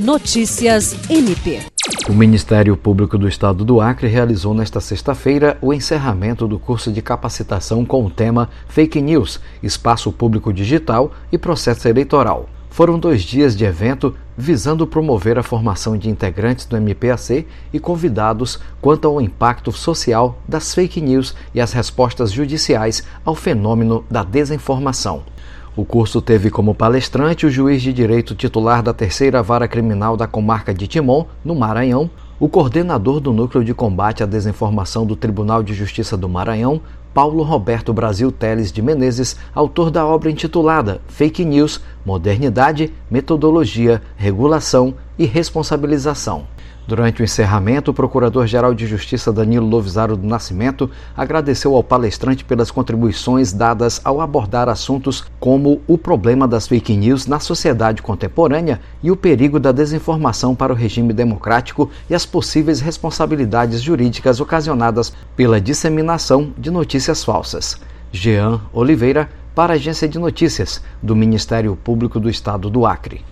Notícias MP. O Ministério Público do Estado do Acre realizou nesta sexta-feira o encerramento do curso de capacitação com o tema Fake News, Espaço Público Digital e Processo Eleitoral. Foram dois dias de evento visando promover a formação de integrantes do MPAC e convidados quanto ao impacto social das fake news e as respostas judiciais ao fenômeno da desinformação. O curso teve como palestrante o juiz de direito titular da Terceira Vara Criminal da Comarca de Timon, no Maranhão, o coordenador do Núcleo de Combate à Desinformação do Tribunal de Justiça do Maranhão, Paulo Roberto Brasil Teles de Menezes, autor da obra intitulada Fake News: Modernidade, Metodologia, Regulação e Responsabilização. Durante o encerramento, o Procurador-Geral de Justiça Danilo Lovisaro do Nascimento agradeceu ao palestrante pelas contribuições dadas ao abordar assuntos como o problema das fake news na sociedade contemporânea e o perigo da desinformação para o regime democrático e as possíveis responsabilidades jurídicas ocasionadas pela disseminação de notícias falsas. Jean Oliveira, para a Agência de Notícias do Ministério Público do Estado do Acre.